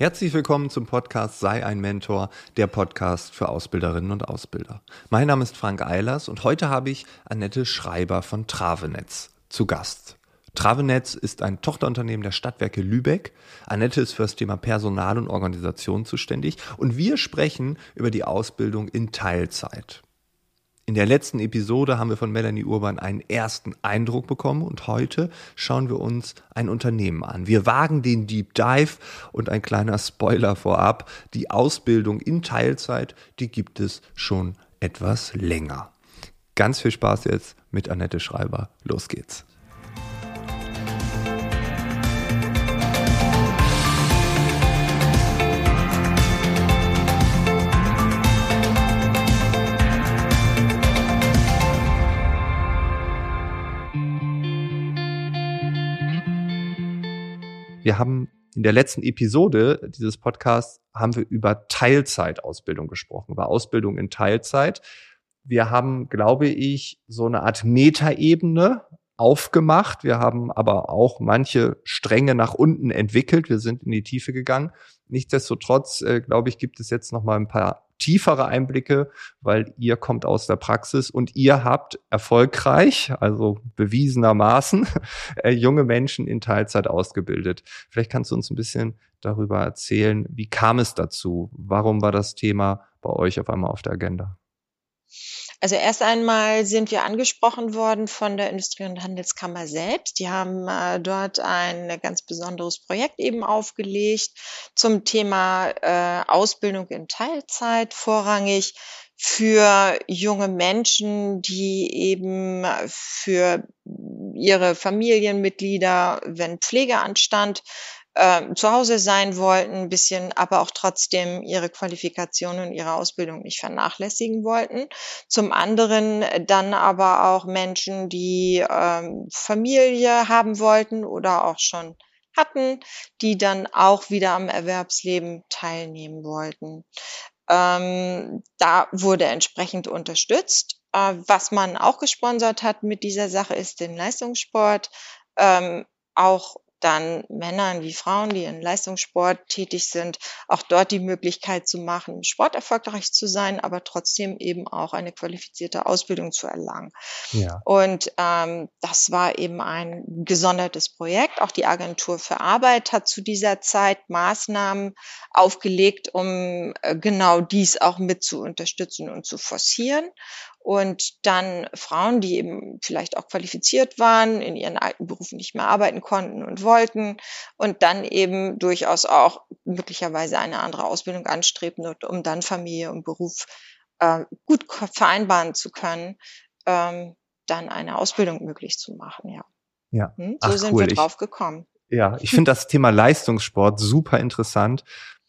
Herzlich willkommen zum Podcast Sei ein Mentor, der Podcast für Ausbilderinnen und Ausbilder. Mein Name ist Frank Eilers und heute habe ich Annette Schreiber von Travenetz zu Gast. Travenetz ist ein Tochterunternehmen der Stadtwerke Lübeck. Annette ist für das Thema Personal und Organisation zuständig und wir sprechen über die Ausbildung in Teilzeit. In der letzten Episode haben wir von Melanie Urban einen ersten Eindruck bekommen und heute schauen wir uns ein Unternehmen an. Wir wagen den Deep Dive und ein kleiner Spoiler vorab. Die Ausbildung in Teilzeit, die gibt es schon etwas länger. Ganz viel Spaß jetzt mit Annette Schreiber. Los geht's. Wir haben in der letzten Episode dieses Podcasts haben wir über Teilzeitausbildung gesprochen, über Ausbildung in Teilzeit. Wir haben, glaube ich, so eine Art Metaebene aufgemacht. Wir haben aber auch manche Stränge nach unten entwickelt. Wir sind in die Tiefe gegangen. Nichtsdestotrotz, äh, glaube ich, gibt es jetzt noch mal ein paar tiefere Einblicke, weil ihr kommt aus der Praxis und ihr habt erfolgreich, also bewiesenermaßen, äh, junge Menschen in Teilzeit ausgebildet. Vielleicht kannst du uns ein bisschen darüber erzählen, wie kam es dazu? Warum war das Thema bei euch auf einmal auf der Agenda? Also erst einmal sind wir angesprochen worden von der Industrie- und Handelskammer selbst. Die haben äh, dort ein ganz besonderes Projekt eben aufgelegt zum Thema äh, Ausbildung in Teilzeit, vorrangig für junge Menschen, die eben für ihre Familienmitglieder, wenn Pflege anstand, äh, zu Hause sein wollten, ein bisschen, aber auch trotzdem ihre Qualifikation und ihre Ausbildung nicht vernachlässigen wollten. Zum anderen dann aber auch Menschen, die ähm, Familie haben wollten oder auch schon hatten, die dann auch wieder am Erwerbsleben teilnehmen wollten. Ähm, da wurde entsprechend unterstützt. Äh, was man auch gesponsert hat mit dieser Sache ist den Leistungssport. Ähm, auch dann Männern wie Frauen, die in Leistungssport tätig sind, auch dort die Möglichkeit zu machen, Sport erfolgreich zu sein, aber trotzdem eben auch eine qualifizierte Ausbildung zu erlangen. Ja. Und ähm, das war eben ein gesondertes Projekt. Auch die Agentur für Arbeit hat zu dieser Zeit Maßnahmen aufgelegt, um äh, genau dies auch mit zu unterstützen und zu forcieren und dann Frauen, die eben vielleicht auch qualifiziert waren, in ihren alten Berufen nicht mehr arbeiten konnten und wollten und dann eben durchaus auch möglicherweise eine andere Ausbildung anstrebten, um dann Familie und Beruf äh, gut vereinbaren zu können, ähm, dann eine Ausbildung möglich zu machen, ja. Ja. Hm? So Ach, sind cool. wir drauf gekommen. Ja, ich finde das Thema Leistungssport super interessant,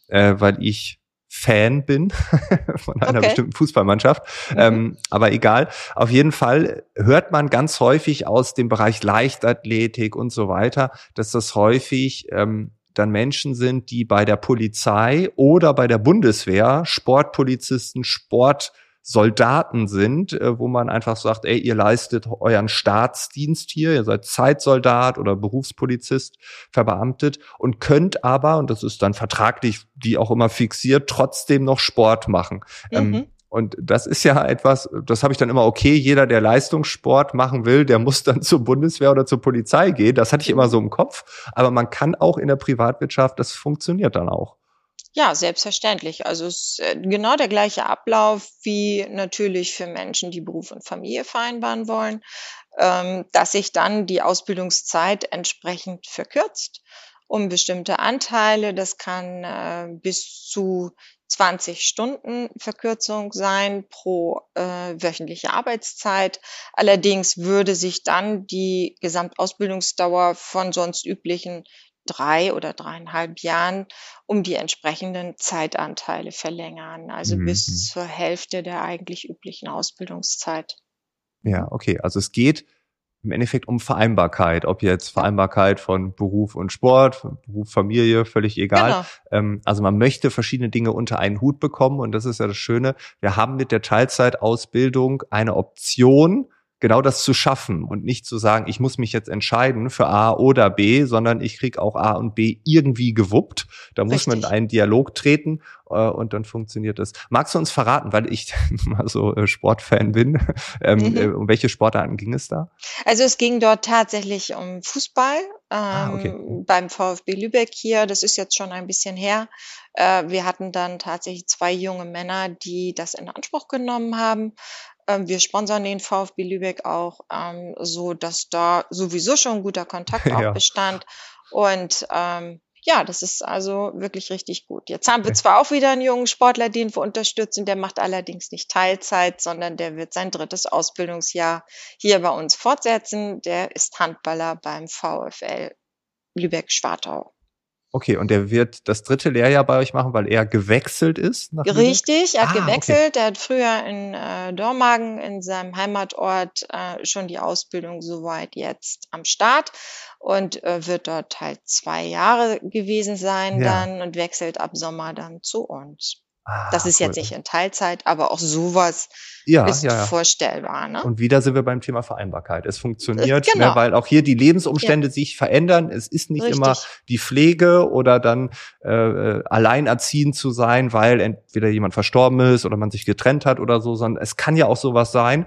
äh, weil ich Fan bin von einer okay. bestimmten Fußballmannschaft. Mhm. Ähm, aber egal. Auf jeden Fall hört man ganz häufig aus dem Bereich Leichtathletik und so weiter, dass das häufig ähm, dann Menschen sind, die bei der Polizei oder bei der Bundeswehr Sportpolizisten, Sport Soldaten sind, äh, wo man einfach sagt, ey, ihr leistet euren Staatsdienst hier, ihr seid Zeitsoldat oder Berufspolizist, verbeamtet und könnt aber, und das ist dann vertraglich, wie auch immer fixiert, trotzdem noch Sport machen. Ähm, mhm. Ähm, und das ist ja etwas, das habe ich dann immer, okay, jeder, der Leistungssport machen will, der muss dann zur Bundeswehr oder zur Polizei gehen. Das hatte ich immer so im Kopf. Aber man kann auch in der Privatwirtschaft, das funktioniert dann auch. Ja, selbstverständlich. Also es ist äh, genau der gleiche Ablauf wie natürlich für Menschen, die Beruf und Familie vereinbaren wollen, ähm, dass sich dann die Ausbildungszeit entsprechend verkürzt um bestimmte Anteile. Das kann äh, bis zu 20 Stunden Verkürzung sein pro äh, wöchentliche Arbeitszeit. Allerdings würde sich dann die Gesamtausbildungsdauer von sonst üblichen drei oder dreieinhalb Jahren um die entsprechenden Zeitanteile verlängern, also mhm. bis zur Hälfte der eigentlich üblichen Ausbildungszeit. Ja, okay. Also es geht im Endeffekt um Vereinbarkeit, ob jetzt Vereinbarkeit von Beruf und Sport, Beruf, Familie, völlig egal. Genau. Ähm, also man möchte verschiedene Dinge unter einen Hut bekommen und das ist ja das Schöne. Wir haben mit der Teilzeitausbildung eine Option, genau das zu schaffen und nicht zu sagen, ich muss mich jetzt entscheiden für A oder B, sondern ich krieg auch A und B irgendwie gewuppt. Da muss Richtig. man in einen Dialog treten äh, und dann funktioniert das. Magst du uns verraten, weil ich mal so äh, Sportfan bin, ähm, mhm. äh, um welche Sportarten ging es da? Also es ging dort tatsächlich um Fußball ah, ähm, ah, okay. beim VfB Lübeck hier. Das ist jetzt schon ein bisschen her. Äh, wir hatten dann tatsächlich zwei junge Männer, die das in Anspruch genommen haben. Ähm, wir sponsern den VfB Lübeck auch, ähm, so dass da sowieso schon ein guter Kontakt auch ja. bestand. Und ähm, ja, das ist also wirklich richtig gut. Jetzt haben wir zwar auch wieder einen jungen Sportler, den wir unterstützen, der macht allerdings nicht Teilzeit, sondern der wird sein drittes Ausbildungsjahr hier bei uns fortsetzen. Der ist Handballer beim VfL Lübeck-Schwartau. Okay, und der wird das dritte Lehrjahr bei euch machen, weil er gewechselt ist? Richtig, er hat ah, gewechselt. Okay. Er hat früher in äh, Dormagen, in seinem Heimatort, äh, schon die Ausbildung soweit jetzt am Start und äh, wird dort halt zwei Jahre gewesen sein ja. dann und wechselt ab Sommer dann zu uns. Ah, das ist cool. jetzt nicht in Teilzeit, aber auch sowas ja, ist ja, ja. vorstellbar. Ne? Und wieder sind wir beim Thema Vereinbarkeit. Es funktioniert, ne, genau. ne, weil auch hier die Lebensumstände ja. sich verändern. Es ist nicht Richtig. immer die Pflege oder dann äh, äh, alleinerziehend zu sein, weil entweder jemand verstorben ist oder man sich getrennt hat oder so, sondern es kann ja auch sowas sein.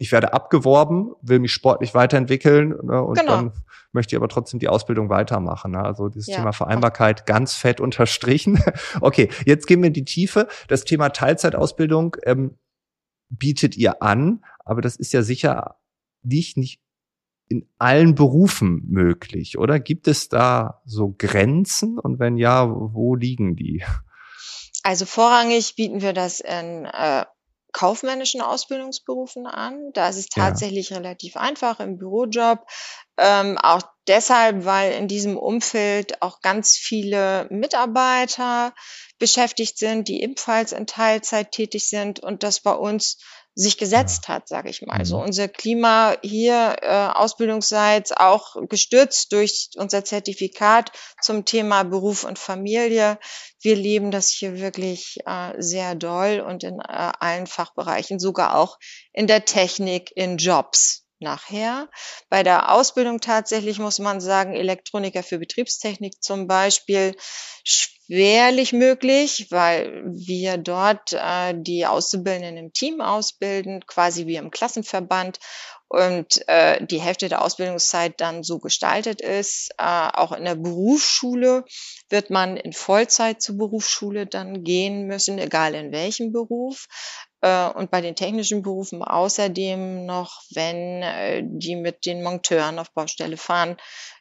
Ich werde abgeworben, will mich sportlich weiterentwickeln ne, und genau. dann möchte ich aber trotzdem die Ausbildung weitermachen. Ne? Also dieses ja. Thema Vereinbarkeit ganz fett unterstrichen. okay, jetzt gehen wir in die Tiefe. Das Thema Teilzeitausbildung ähm, bietet ihr an, aber das ist ja sicher nicht, nicht in allen Berufen möglich, oder? Gibt es da so Grenzen? Und wenn ja, wo liegen die? Also vorrangig bieten wir das in äh, kaufmännischen Ausbildungsberufen an. Da ist es tatsächlich ja. relativ einfach im Bürojob. Ähm, auch deshalb, weil in diesem Umfeld auch ganz viele Mitarbeiter beschäftigt sind, die ebenfalls in Teilzeit tätig sind und das bei uns sich gesetzt hat, sage ich mal. So mhm. unser Klima hier äh, ausbildungsseits auch gestützt durch unser Zertifikat zum Thema Beruf und Familie. Wir leben das hier wirklich äh, sehr doll und in äh, allen Fachbereichen, sogar auch in der Technik, in Jobs nachher. Bei der Ausbildung tatsächlich muss man sagen, Elektroniker für Betriebstechnik zum Beispiel schwerlich möglich, weil wir dort äh, die Auszubildenden im Team ausbilden, quasi wie im Klassenverband und äh, die Hälfte der Ausbildungszeit dann so gestaltet ist. Äh, auch in der Berufsschule wird man in Vollzeit zur Berufsschule dann gehen müssen, egal in welchem Beruf. Äh, und bei den technischen Berufen außerdem noch, wenn äh, die mit den Monteuren auf Baustelle fahren,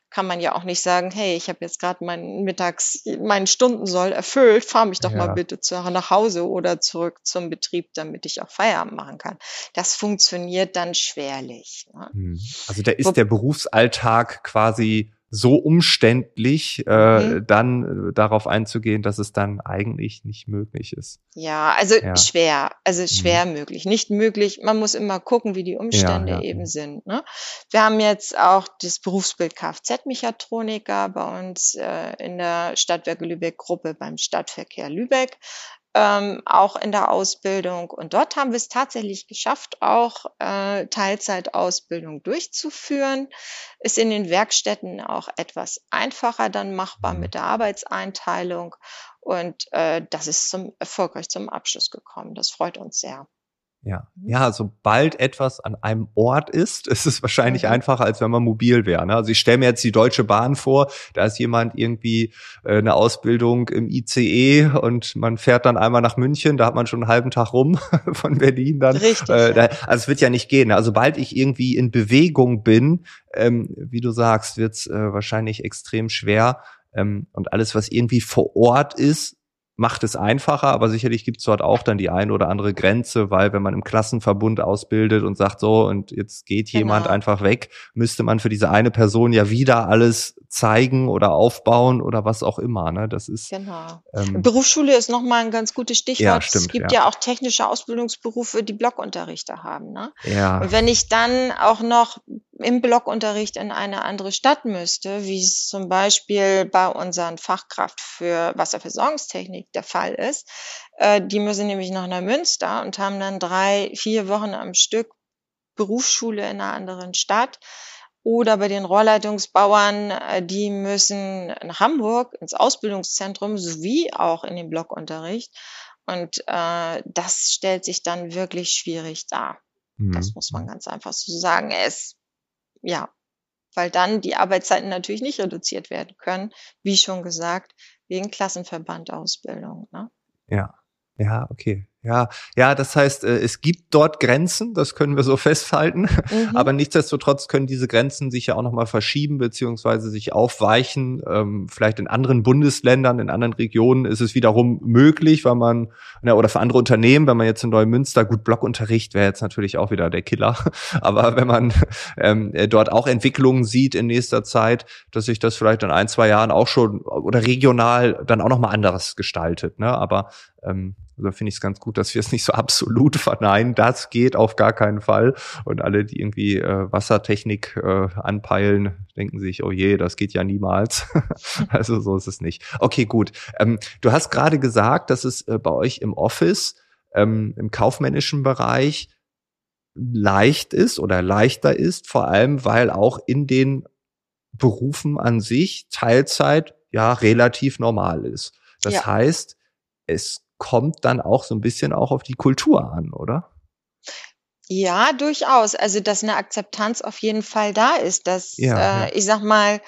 kann man ja auch nicht sagen, hey, ich habe jetzt gerade meinen Mittags, meinen Stundensoll erfüllt, fahr mich doch ja. mal bitte zu, nach Hause oder zurück zum Betrieb, damit ich auch Feierabend machen kann. Das funktioniert dann schwerlich. Ne? Hm. Also da ist Wo der Berufsalltag quasi so umständlich, äh, mhm. dann äh, darauf einzugehen, dass es dann eigentlich nicht möglich ist. Ja, also ja. schwer, also mhm. schwer mhm. möglich, nicht möglich. Man muss immer gucken, wie die Umstände ja, ja. eben sind. Ne? Wir haben jetzt auch das Berufsbild Kfz-Mechatroniker bei uns äh, in der Stadtwerke Lübeck Gruppe beim Stadtverkehr Lübeck ähm, auch in der Ausbildung. Und dort haben wir es tatsächlich geschafft, auch äh, Teilzeitausbildung durchzuführen. Ist in den Werkstätten auch etwas einfacher dann machbar mit der Arbeitseinteilung. Und äh, das ist zum, erfolgreich zum Abschluss gekommen. Das freut uns sehr. Ja, ja, sobald etwas an einem Ort ist, ist es wahrscheinlich mhm. einfacher, als wenn man mobil wäre. Ne? Also ich stelle mir jetzt die Deutsche Bahn vor, da ist jemand irgendwie äh, eine Ausbildung im ICE und man fährt dann einmal nach München, da hat man schon einen halben Tag rum von Berlin dann. Richtig. Äh, da, also es wird ja nicht gehen. Ne? Also sobald ich irgendwie in Bewegung bin, ähm, wie du sagst, wird es äh, wahrscheinlich extrem schwer. Ähm, und alles, was irgendwie vor Ort ist, macht es einfacher, aber sicherlich gibt es dort auch dann die eine oder andere Grenze, weil wenn man im Klassenverbund ausbildet und sagt so und jetzt geht genau. jemand einfach weg, müsste man für diese eine Person ja wieder alles zeigen oder aufbauen oder was auch immer. Ne? Das ist genau. Ähm, Berufsschule ist nochmal ein ganz gutes Stichwort. Ja, stimmt, es gibt ja. ja auch technische Ausbildungsberufe, die Blockunterrichte haben. Ne? Ja. Und wenn ich dann auch noch im Blockunterricht in eine andere Stadt müsste, wie es zum Beispiel bei unseren Fachkraft für Wasserversorgungstechnik der Fall ist, äh, die müssen nämlich nach Neumünster und haben dann drei, vier Wochen am Stück Berufsschule in einer anderen Stadt. Oder bei den Rohrleitungsbauern, äh, die müssen nach Hamburg ins Ausbildungszentrum sowie auch in den Blockunterricht. Und äh, das stellt sich dann wirklich schwierig dar. Mhm. Das muss man ganz einfach so sagen. Es, ja, weil dann die Arbeitszeiten natürlich nicht reduziert werden können, wie schon gesagt, wegen Klassenverbandausbildung. Ne? Ja, ja, okay. Ja, ja, das heißt, äh, es gibt dort Grenzen, das können wir so festhalten. Mhm. Aber nichtsdestotrotz können diese Grenzen sich ja auch nochmal verschieben beziehungsweise sich aufweichen. Ähm, vielleicht in anderen Bundesländern, in anderen Regionen ist es wiederum möglich, weil man, oder für andere Unternehmen, wenn man jetzt in Neumünster, gut, Blockunterricht wäre jetzt natürlich auch wieder der Killer. Aber wenn man ähm, äh, dort auch Entwicklungen sieht in nächster Zeit, dass sich das vielleicht in ein, zwei Jahren auch schon oder regional dann auch nochmal anderes gestaltet. Ne? Aber ähm, also finde ich es ganz gut, dass wir es nicht so absolut verneinen. Das geht auf gar keinen Fall. Und alle, die irgendwie äh, Wassertechnik äh, anpeilen, denken sich, oh je, das geht ja niemals. also so ist es nicht. Okay, gut. Ähm, du hast gerade gesagt, dass es äh, bei euch im Office, ähm, im kaufmännischen Bereich leicht ist oder leichter ist, vor allem weil auch in den Berufen an sich Teilzeit ja relativ normal ist. Das ja. heißt, es kommt dann auch so ein bisschen auch auf die Kultur an, oder? Ja, durchaus. Also, dass eine Akzeptanz auf jeden Fall da ist, dass, ja, äh, ja. ich sag mal,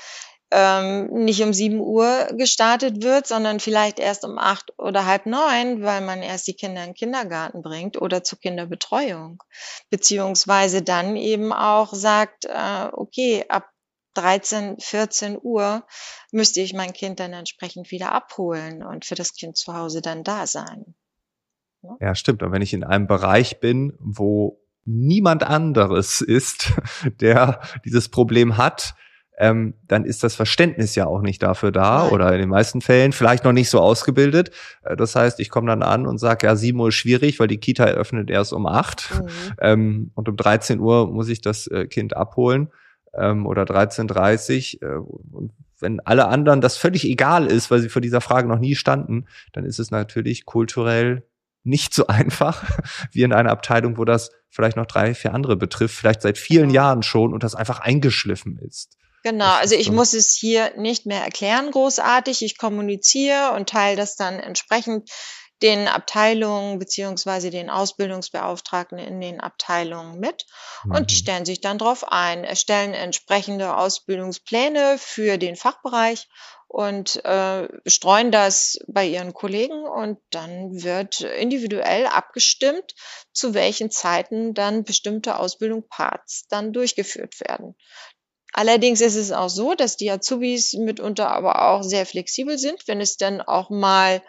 ähm, nicht um sieben Uhr gestartet wird, sondern vielleicht erst um acht oder halb neun, weil man erst die Kinder in den Kindergarten bringt oder zur Kinderbetreuung. Beziehungsweise dann eben auch sagt, äh, okay, ab 13, 14 Uhr müsste ich mein Kind dann entsprechend wieder abholen und für das Kind zu Hause dann da sein. Ja, ja stimmt. Und wenn ich in einem Bereich bin, wo niemand anderes ist, der dieses Problem hat, ähm, dann ist das Verständnis ja auch nicht dafür da Nein. oder in den meisten Fällen vielleicht noch nicht so ausgebildet. Äh, das heißt, ich komme dann an und sage, ja, sieben Uhr ist schwierig, weil die Kita eröffnet erst um acht mhm. ähm, und um 13 Uhr muss ich das äh, Kind abholen ähm, oder 13.30 äh, wenn alle anderen das völlig egal ist, weil sie vor dieser Frage noch nie standen, dann ist es natürlich kulturell nicht so einfach wie in einer Abteilung, wo das vielleicht noch drei, vier andere betrifft, vielleicht seit vielen genau. Jahren schon und das einfach eingeschliffen ist. Genau, also ich muss es hier nicht mehr erklären großartig. Ich kommuniziere und teile das dann entsprechend den Abteilungen beziehungsweise den Ausbildungsbeauftragten in den Abteilungen mit mhm. und die stellen sich dann darauf ein, erstellen entsprechende Ausbildungspläne für den Fachbereich und äh, streuen das bei ihren Kollegen und dann wird individuell abgestimmt, zu welchen Zeiten dann bestimmte Ausbildungsparts dann durchgeführt werden. Allerdings ist es auch so, dass die Azubis mitunter aber auch sehr flexibel sind, wenn es dann auch mal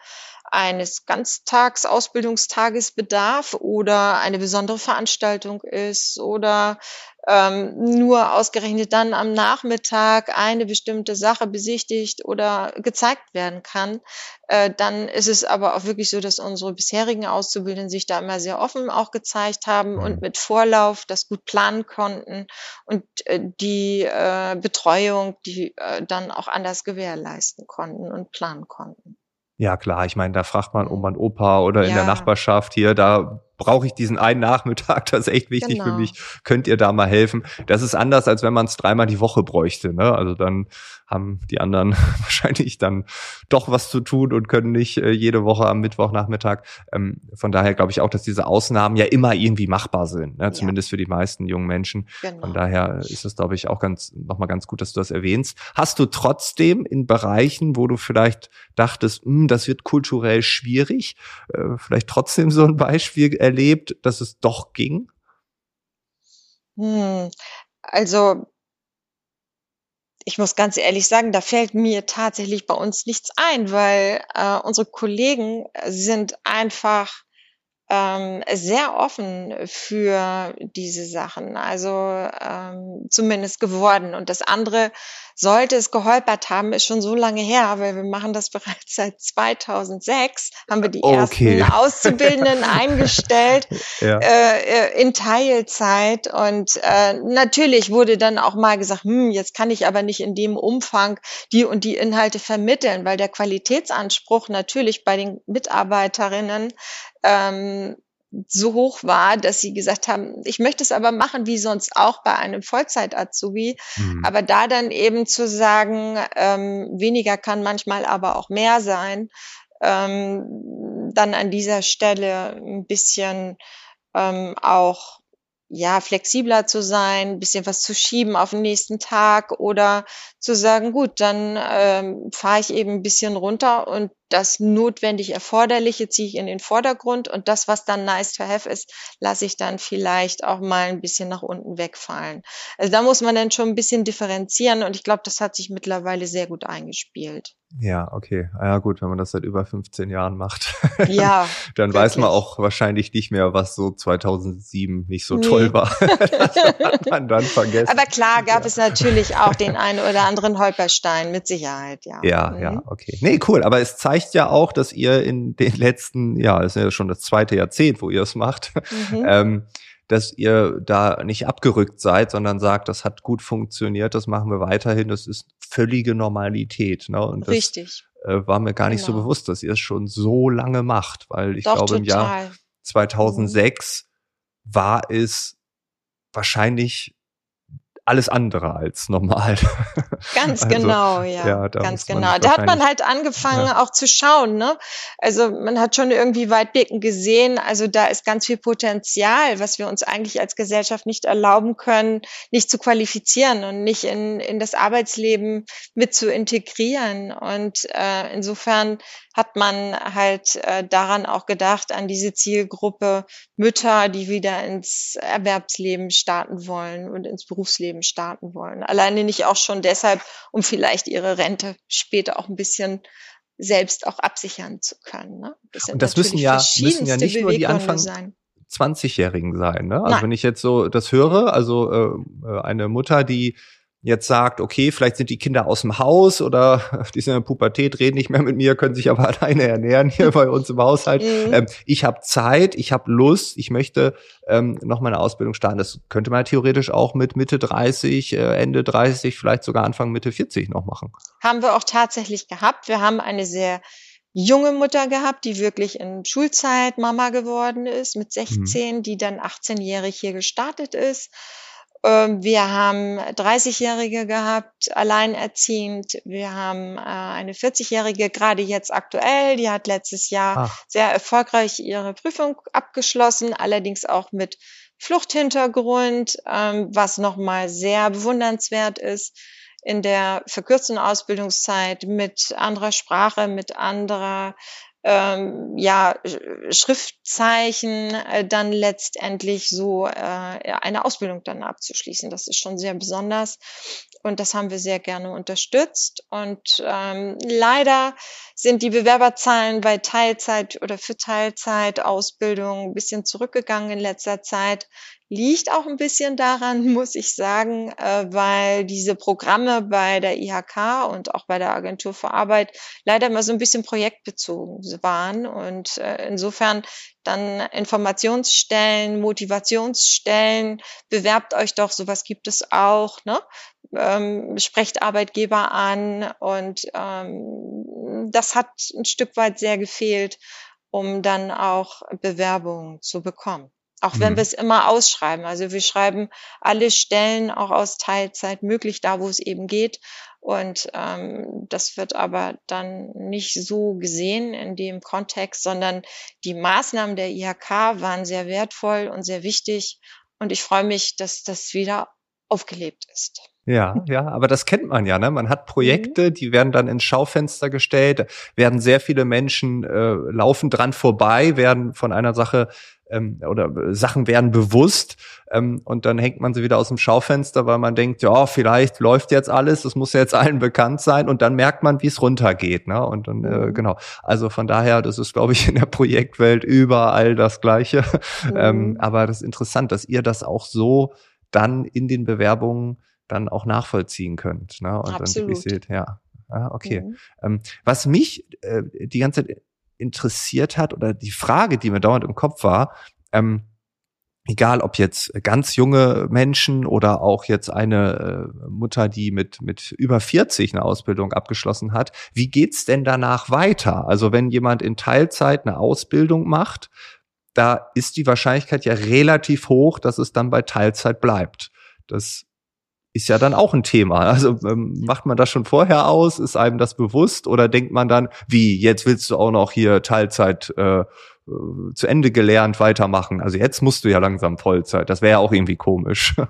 eines Ganztags Ausbildungstages bedarf oder eine besondere Veranstaltung ist oder ähm, nur ausgerechnet dann am Nachmittag eine bestimmte Sache besichtigt oder gezeigt werden kann, äh, dann ist es aber auch wirklich so, dass unsere bisherigen Auszubildenden sich da immer sehr offen auch gezeigt haben und mhm. mit Vorlauf das gut planen konnten und äh, die äh, Betreuung, die äh, dann auch anders gewährleisten konnten und planen konnten. Ja, klar, ich meine, da fragt man Oma und Opa oder ja. in der Nachbarschaft hier, da brauche ich diesen einen Nachmittag, das ist echt wichtig genau. für mich. Könnt ihr da mal helfen? Das ist anders, als wenn man es dreimal die Woche bräuchte. Ne? Also dann haben die anderen wahrscheinlich dann doch was zu tun und können nicht äh, jede Woche am Mittwochnachmittag. Ähm, von daher glaube ich auch, dass diese Ausnahmen ja immer irgendwie machbar sind, ne? zumindest ja. für die meisten jungen Menschen. Genau. Von daher ist es, glaube ich, auch ganz nochmal ganz gut, dass du das erwähnst. Hast du trotzdem in Bereichen, wo du vielleicht dachtest, hm, das wird kulturell schwierig, äh, vielleicht trotzdem so ein Beispiel erlebt, dass es doch ging? Hm, also ich muss ganz ehrlich sagen, da fällt mir tatsächlich bei uns nichts ein, weil äh, unsere Kollegen sind einfach ähm, sehr offen für diese Sachen, also ähm, zumindest geworden. Und das andere, sollte es geholpert haben, ist schon so lange her, weil wir machen das bereits seit 2006, haben wir die okay. ersten Auszubildenden eingestellt ja. äh, in Teilzeit. Und äh, natürlich wurde dann auch mal gesagt, hm, jetzt kann ich aber nicht in dem Umfang die und die Inhalte vermitteln, weil der Qualitätsanspruch natürlich bei den Mitarbeiterinnen ähm, so hoch war, dass sie gesagt haben, ich möchte es aber machen wie sonst auch bei einem Vollzeit-Azubi. Mhm. Aber da dann eben zu sagen, ähm, weniger kann manchmal aber auch mehr sein, ähm, dann an dieser Stelle ein bisschen ähm, auch ja, flexibler zu sein, ein bisschen was zu schieben auf den nächsten Tag oder zu sagen, gut, dann ähm, fahre ich eben ein bisschen runter und das notwendig Erforderliche ziehe ich in den Vordergrund und das, was dann nice to have ist, lasse ich dann vielleicht auch mal ein bisschen nach unten wegfallen. Also da muss man dann schon ein bisschen differenzieren und ich glaube, das hat sich mittlerweile sehr gut eingespielt. Ja, okay. Ah ja, gut, wenn man das seit über 15 Jahren macht. Ja. dann wirklich. weiß man auch wahrscheinlich nicht mehr, was so 2007 nicht so nee. toll war. das hat man dann vergessen. Aber klar gab ja. es natürlich auch den einen oder anderen Holperstein, mit Sicherheit, ja. Ja, mhm. ja, okay. Nee, cool. Aber es zeigt ja auch, dass ihr in den letzten, ja, es ist ja schon das zweite Jahrzehnt, wo ihr es macht, mhm. ähm, dass ihr da nicht abgerückt seid, sondern sagt, das hat gut funktioniert, das machen wir weiterhin, das ist völlige Normalität. Ne? Und das, Richtig. Äh, war mir gar nicht genau. so bewusst, dass ihr es schon so lange macht, weil ich Doch, glaube, im Jahr 2006 mhm. war es wahrscheinlich alles andere als normal. Ganz also, genau, ja. ja ganz genau. Da hat man halt angefangen ja. auch zu schauen, ne? Also man hat schon irgendwie weitblickend gesehen, also da ist ganz viel Potenzial, was wir uns eigentlich als Gesellschaft nicht erlauben können, nicht zu qualifizieren und nicht in, in das Arbeitsleben mit zu integrieren. Und äh, insofern hat man halt äh, daran auch gedacht, an diese Zielgruppe Mütter, die wieder ins Erwerbsleben starten wollen und ins Berufsleben starten wollen. Alleine nicht auch schon deshalb, um vielleicht ihre Rente später auch ein bisschen selbst auch absichern zu können. Ne? Das und das müssen ja, müssen ja nicht nur die Anfang, sein. 20-Jährigen sein. Ne? Also Nein. wenn ich jetzt so das höre, also äh, eine Mutter, die jetzt sagt, okay, vielleicht sind die Kinder aus dem Haus oder die sind in der Pubertät, reden nicht mehr mit mir, können sich aber alleine ernähren hier bei uns im Haushalt. Mhm. Ähm, ich habe Zeit, ich habe Lust, ich möchte ähm, noch meine Ausbildung starten. Das könnte man theoretisch auch mit Mitte 30, äh, Ende 30, vielleicht sogar Anfang Mitte 40 noch machen. Haben wir auch tatsächlich gehabt. Wir haben eine sehr junge Mutter gehabt, die wirklich in Schulzeit Mama geworden ist mit 16, mhm. die dann 18-jährig hier gestartet ist wir haben 30-Jährige gehabt, alleinerziehend. Wir haben äh, eine 40-Jährige, gerade jetzt aktuell, die hat letztes Jahr Ach. sehr erfolgreich ihre Prüfung abgeschlossen, allerdings auch mit Fluchthintergrund, ähm, was nochmal sehr bewundernswert ist in der verkürzten Ausbildungszeit mit anderer Sprache, mit anderer ähm, ja, Schriftzeichen äh, dann letztendlich so äh, eine Ausbildung dann abzuschließen. Das ist schon sehr besonders und das haben wir sehr gerne unterstützt. Und ähm, leider sind die Bewerberzahlen bei Teilzeit oder für Teilzeitausbildung ein bisschen zurückgegangen in letzter Zeit liegt auch ein bisschen daran, muss ich sagen, äh, weil diese Programme bei der IHK und auch bei der Agentur für Arbeit leider immer so ein bisschen projektbezogen waren und äh, insofern dann Informationsstellen, Motivationsstellen, bewerbt euch doch, sowas gibt es auch, ne? Ähm, sprecht Arbeitgeber an und ähm, das hat ein Stück weit sehr gefehlt, um dann auch Bewerbungen zu bekommen. Auch wenn mhm. wir es immer ausschreiben. Also wir schreiben alle Stellen auch aus Teilzeit möglich, da wo es eben geht. Und ähm, das wird aber dann nicht so gesehen in dem Kontext, sondern die Maßnahmen der IHK waren sehr wertvoll und sehr wichtig. Und ich freue mich, dass das wieder aufgelebt ist. Ja, ja, aber das kennt man ja, ne? Man hat Projekte, mhm. die werden dann ins Schaufenster gestellt, werden sehr viele Menschen äh, laufen dran vorbei, werden von einer Sache ähm, oder äh, Sachen werden bewusst ähm, und dann hängt man sie wieder aus dem Schaufenster, weil man denkt, ja, vielleicht läuft jetzt alles, es muss jetzt allen bekannt sein und dann merkt man, wie es runtergeht. Ne? Und dann, äh, mhm. genau. Also von daher, das ist, glaube ich, in der Projektwelt überall das Gleiche. Mhm. Ähm, aber das ist interessant, dass ihr das auch so dann in den Bewerbungen dann auch nachvollziehen könnt. Ne? Und Absolut. dann seht, ja. Ah, okay. Mhm. Ähm, was mich äh, die ganze Zeit interessiert hat oder die Frage, die mir dauernd im Kopf war, ähm, egal ob jetzt ganz junge Menschen oder auch jetzt eine äh, Mutter, die mit mit über 40 eine Ausbildung abgeschlossen hat, wie geht's denn danach weiter? Also wenn jemand in Teilzeit eine Ausbildung macht, da ist die Wahrscheinlichkeit ja relativ hoch, dass es dann bei Teilzeit bleibt. Das ist ja dann auch ein Thema. Also ähm, macht man das schon vorher aus? Ist einem das bewusst? Oder denkt man dann, wie, jetzt willst du auch noch hier Teilzeit äh, zu Ende gelernt weitermachen. Also jetzt musst du ja langsam Vollzeit. Das wäre ja auch irgendwie komisch.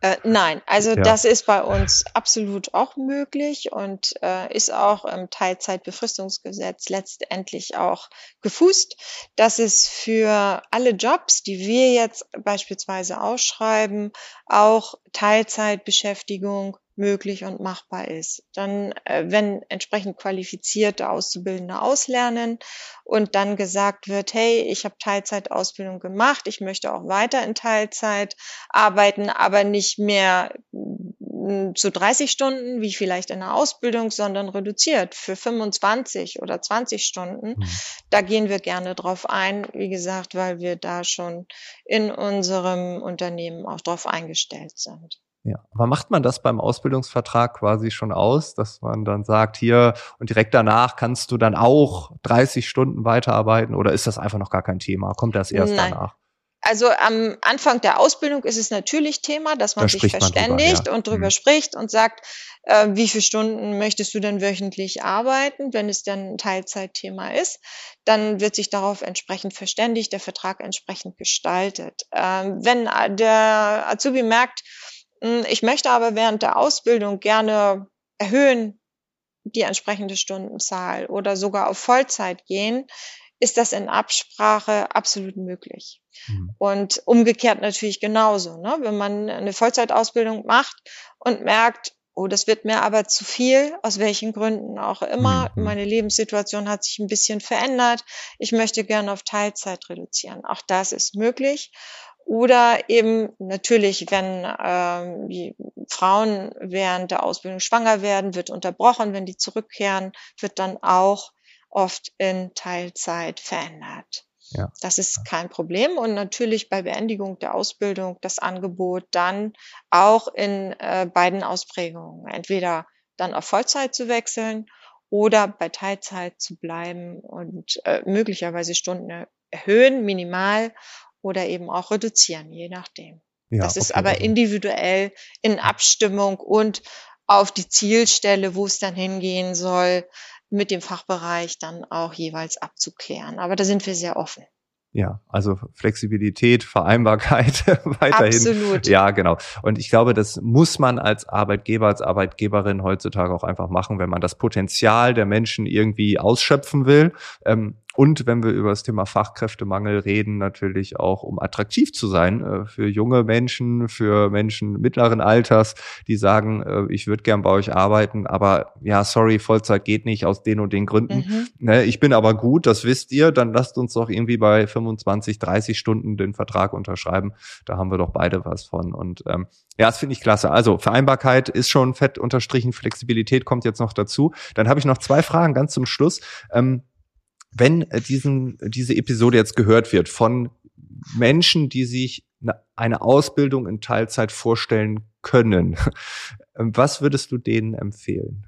Äh, nein, also ja. das ist bei uns absolut auch möglich und äh, ist auch im Teilzeitbefristungsgesetz letztendlich auch gefußt, dass es für alle Jobs, die wir jetzt beispielsweise ausschreiben, auch Teilzeitbeschäftigung möglich und machbar ist. Dann, äh, wenn entsprechend qualifizierte Auszubildende auslernen und dann gesagt wird, hey, ich habe Teilzeitausbildung gemacht, ich möchte auch weiter in Teilzeit arbeiten, aber nicht mehr mm, zu 30 Stunden, wie vielleicht in der Ausbildung, sondern reduziert für 25 oder 20 Stunden. Mhm. Da gehen wir gerne drauf ein, wie gesagt, weil wir da schon in unserem Unternehmen auch drauf eingestellt sind. Ja, aber macht man das beim Ausbildungsvertrag quasi schon aus, dass man dann sagt, hier und direkt danach kannst du dann auch 30 Stunden weiterarbeiten oder ist das einfach noch gar kein Thema? Kommt das erst Nein. danach? Also am Anfang der Ausbildung ist es natürlich Thema, dass man da sich verständigt drüber, ja. und drüber mhm. spricht und sagt, äh, wie viele Stunden möchtest du denn wöchentlich arbeiten, wenn es dann ein Teilzeitthema ist. Dann wird sich darauf entsprechend verständigt, der Vertrag entsprechend gestaltet. Ähm, wenn der Azubi merkt, ich möchte aber während der Ausbildung gerne erhöhen die entsprechende Stundenzahl oder sogar auf Vollzeit gehen, ist das in Absprache absolut möglich. Mhm. Und umgekehrt natürlich genauso. Ne? Wenn man eine Vollzeitausbildung macht und merkt, oh, das wird mir aber zu viel, aus welchen Gründen auch immer. Mhm. Meine Lebenssituation hat sich ein bisschen verändert. Ich möchte gerne auf Teilzeit reduzieren. Auch das ist möglich. Oder eben natürlich, wenn ähm, die Frauen während der Ausbildung schwanger werden, wird unterbrochen, wenn die zurückkehren, wird dann auch oft in Teilzeit verändert. Ja. Das ist kein Problem. Und natürlich bei Beendigung der Ausbildung das Angebot dann auch in äh, beiden Ausprägungen. Entweder dann auf Vollzeit zu wechseln oder bei Teilzeit zu bleiben und äh, möglicherweise Stunden erhöhen, minimal oder eben auch reduzieren, je nachdem. Ja, das ist okay, aber individuell in Abstimmung und auf die Zielstelle, wo es dann hingehen soll, mit dem Fachbereich dann auch jeweils abzuklären. Aber da sind wir sehr offen. Ja, also Flexibilität, Vereinbarkeit weiterhin. Absolut. Ja, genau. Und ich glaube, das muss man als Arbeitgeber, als Arbeitgeberin heutzutage auch einfach machen, wenn man das Potenzial der Menschen irgendwie ausschöpfen will. Ähm, und wenn wir über das Thema Fachkräftemangel reden, natürlich auch, um attraktiv zu sein äh, für junge Menschen, für Menschen mittleren Alters, die sagen, äh, ich würde gern bei euch arbeiten, aber ja, sorry, Vollzeit geht nicht aus den und den Gründen. Mhm. Ne, ich bin aber gut, das wisst ihr, dann lasst uns doch irgendwie bei 25, 30 Stunden den Vertrag unterschreiben. Da haben wir doch beide was von. Und ähm, ja, das finde ich klasse. Also Vereinbarkeit ist schon fett unterstrichen, Flexibilität kommt jetzt noch dazu. Dann habe ich noch zwei Fragen ganz zum Schluss. Ähm, wenn äh, diesen, diese Episode jetzt gehört wird von Menschen, die sich eine Ausbildung in Teilzeit vorstellen können, was würdest du denen empfehlen?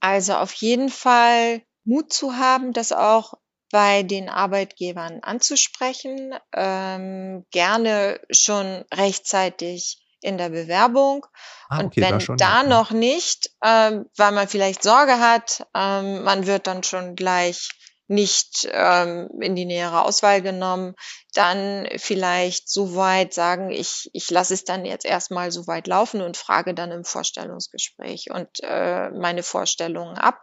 Also auf jeden Fall Mut zu haben, das auch bei den Arbeitgebern anzusprechen, ähm, gerne schon rechtzeitig in der Bewerbung. Ah, und wenn da, da noch nicht, ähm, weil man vielleicht Sorge hat, ähm, man wird dann schon gleich nicht ähm, in die nähere Auswahl genommen, dann vielleicht so weit sagen, ich, ich lasse es dann jetzt erstmal so weit laufen und frage dann im Vorstellungsgespräch und äh, meine Vorstellungen ab,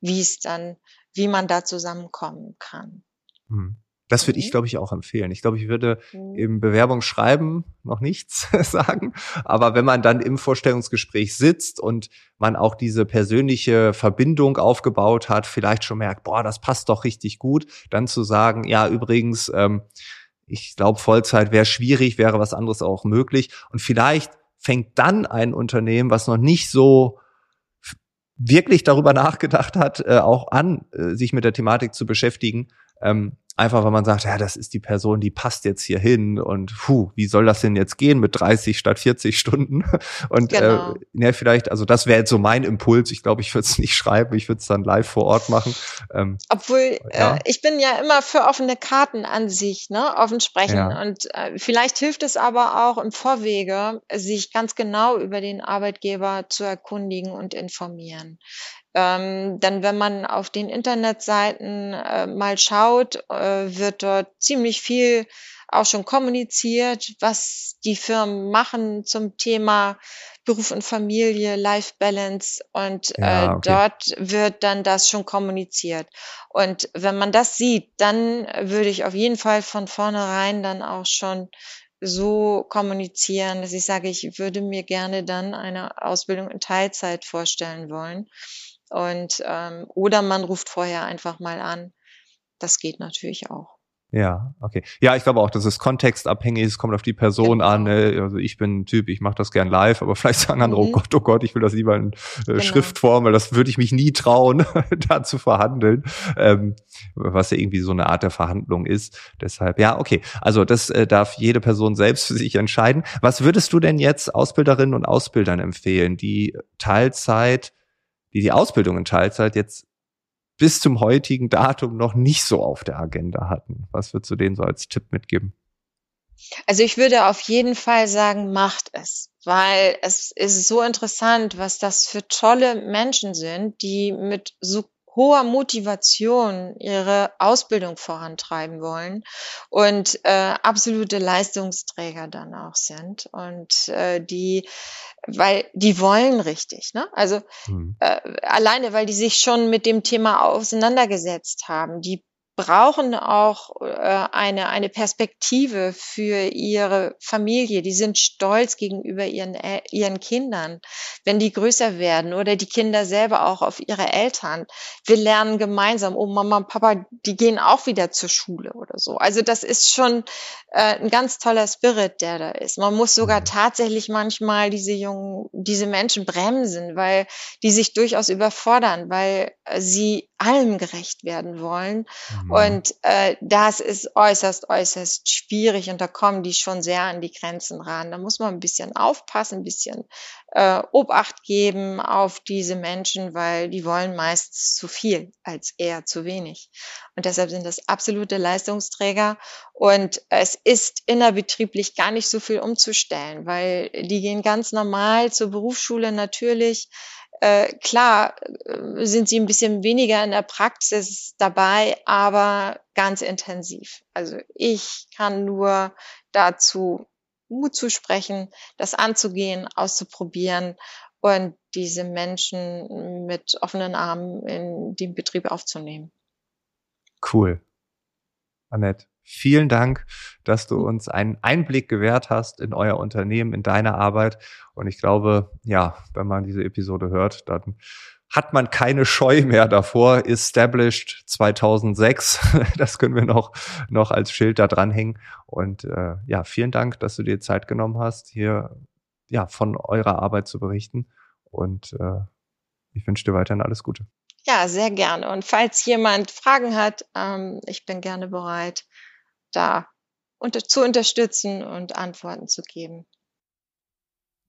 wie es dann, wie man da zusammenkommen kann. Hm. Das würde ich, mhm. glaube ich, auch empfehlen. Ich glaube, ich würde mhm. im Bewerbungsschreiben noch nichts sagen. Aber wenn man dann im Vorstellungsgespräch sitzt und man auch diese persönliche Verbindung aufgebaut hat, vielleicht schon merkt, boah, das passt doch richtig gut, dann zu sagen, ja, übrigens, ähm, ich glaube, Vollzeit wäre schwierig, wäre was anderes auch möglich. Und vielleicht fängt dann ein Unternehmen, was noch nicht so wirklich darüber nachgedacht hat, äh, auch an, äh, sich mit der Thematik zu beschäftigen, ähm, einfach weil man sagt, ja, das ist die Person, die passt jetzt hier hin und puh, wie soll das denn jetzt gehen mit 30 statt 40 Stunden? Und äh, genau. äh, ja, vielleicht, also das wäre jetzt so mein Impuls. Ich glaube, ich würde es nicht schreiben, ich würde es dann live vor Ort machen. Ähm, Obwohl, ja. äh, ich bin ja immer für offene Karten an sich, ne, offen sprechen. Ja. Und äh, vielleicht hilft es aber auch im Vorwege, sich ganz genau über den Arbeitgeber zu erkundigen und informieren. Ähm, denn wenn man auf den Internetseiten äh, mal schaut, äh, wird dort ziemlich viel auch schon kommuniziert, was die Firmen machen zum Thema Beruf und Familie, Life Balance und ja, äh, okay. dort wird dann das schon kommuniziert. Und wenn man das sieht, dann würde ich auf jeden Fall von vornherein dann auch schon so kommunizieren, dass ich sage, ich würde mir gerne dann eine Ausbildung in Teilzeit vorstellen wollen. Und ähm, oder man ruft vorher einfach mal an. Das geht natürlich auch. Ja, okay. Ja, ich glaube auch, das ist kontextabhängig, es kommt auf die Person genau. an. Ne? Also ich bin ein Typ, ich mache das gern live, aber vielleicht sagen andere, oh mhm. oh Gott, oh Gott, ich will das lieber in äh, genau. Schriftform, weil das würde ich mich nie trauen, da zu verhandeln, ähm, was ja irgendwie so eine Art der Verhandlung ist. Deshalb, ja, okay. Also das äh, darf jede Person selbst für sich entscheiden. Was würdest du denn jetzt Ausbilderinnen und Ausbildern empfehlen, die Teilzeit die die Ausbildung in Teilzeit jetzt bis zum heutigen Datum noch nicht so auf der Agenda hatten. Was würdest du denen so als Tipp mitgeben? Also ich würde auf jeden Fall sagen, macht es, weil es ist so interessant, was das für tolle Menschen sind, die mit so hoher Motivation ihre Ausbildung vorantreiben wollen und äh, absolute Leistungsträger dann auch sind und äh, die, weil die wollen richtig, ne? Also mhm. äh, alleine, weil die sich schon mit dem Thema auseinandergesetzt haben, die brauchen auch äh, eine, eine Perspektive für ihre Familie. Die sind stolz gegenüber ihren, äh, ihren Kindern, wenn die größer werden oder die Kinder selber auch auf ihre Eltern. Wir lernen gemeinsam, oh Mama und Papa, die gehen auch wieder zur Schule oder so. Also das ist schon äh, ein ganz toller Spirit, der da ist. Man muss sogar tatsächlich manchmal diese jungen, diese Menschen bremsen, weil die sich durchaus überfordern, weil sie allem gerecht werden wollen. Mhm. Und äh, das ist äußerst, äußerst schwierig und da kommen die schon sehr an die Grenzen ran. Da muss man ein bisschen aufpassen, ein bisschen äh, Obacht geben auf diese Menschen, weil die wollen meist zu viel als eher zu wenig. Und deshalb sind das absolute Leistungsträger. Und es ist innerbetrieblich gar nicht so viel umzustellen, weil die gehen ganz normal zur Berufsschule natürlich äh, klar äh, sind sie ein bisschen weniger in der Praxis dabei, aber ganz intensiv. Also ich kann nur dazu Mut zu sprechen, das anzugehen, auszuprobieren und diese Menschen mit offenen Armen in den Betrieb aufzunehmen. Cool. Annette, vielen Dank, dass du uns einen Einblick gewährt hast in euer Unternehmen, in deine Arbeit. Und ich glaube, ja, wenn man diese Episode hört, dann hat man keine Scheu mehr davor. Established 2006, das können wir noch, noch als Schild da dranhängen. Und äh, ja, vielen Dank, dass du dir Zeit genommen hast, hier ja von eurer Arbeit zu berichten. Und äh, ich wünsche dir weiterhin alles Gute. Ja, sehr gerne. Und falls jemand Fragen hat, ähm, ich bin gerne bereit, da unter, zu unterstützen und Antworten zu geben.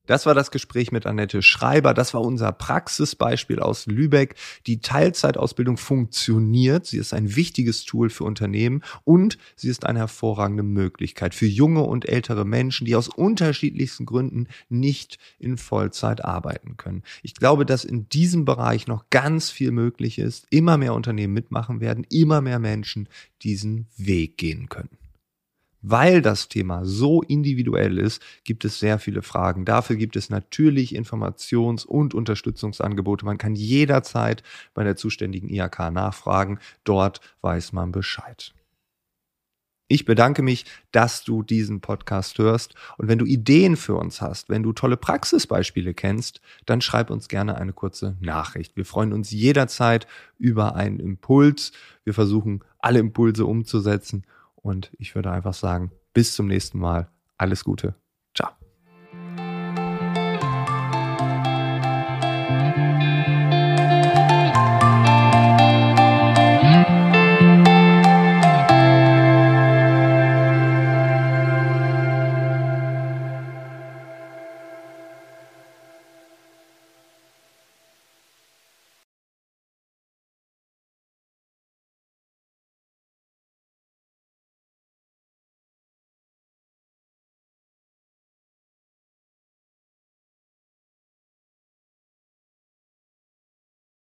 Das war das Gespräch mit Annette Schreiber. Das war unser Praxisbeispiel aus Lübeck. Die Teilzeitausbildung funktioniert. Sie ist ein wichtiges Tool für Unternehmen und sie ist eine hervorragende Möglichkeit für junge und ältere Menschen, die aus unterschiedlichsten Gründen nicht in Vollzeit arbeiten können. Ich glaube, dass in diesem Bereich noch ganz viel möglich ist. Immer mehr Unternehmen mitmachen werden, immer mehr Menschen diesen Weg gehen können. Weil das Thema so individuell ist, gibt es sehr viele Fragen. Dafür gibt es natürlich Informations- und Unterstützungsangebote. Man kann jederzeit bei der zuständigen IHK nachfragen. Dort weiß man Bescheid. Ich bedanke mich, dass du diesen Podcast hörst. Und wenn du Ideen für uns hast, wenn du tolle Praxisbeispiele kennst, dann schreib uns gerne eine kurze Nachricht. Wir freuen uns jederzeit über einen Impuls. Wir versuchen, alle Impulse umzusetzen und ich würde einfach sagen, bis zum nächsten Mal. Alles Gute.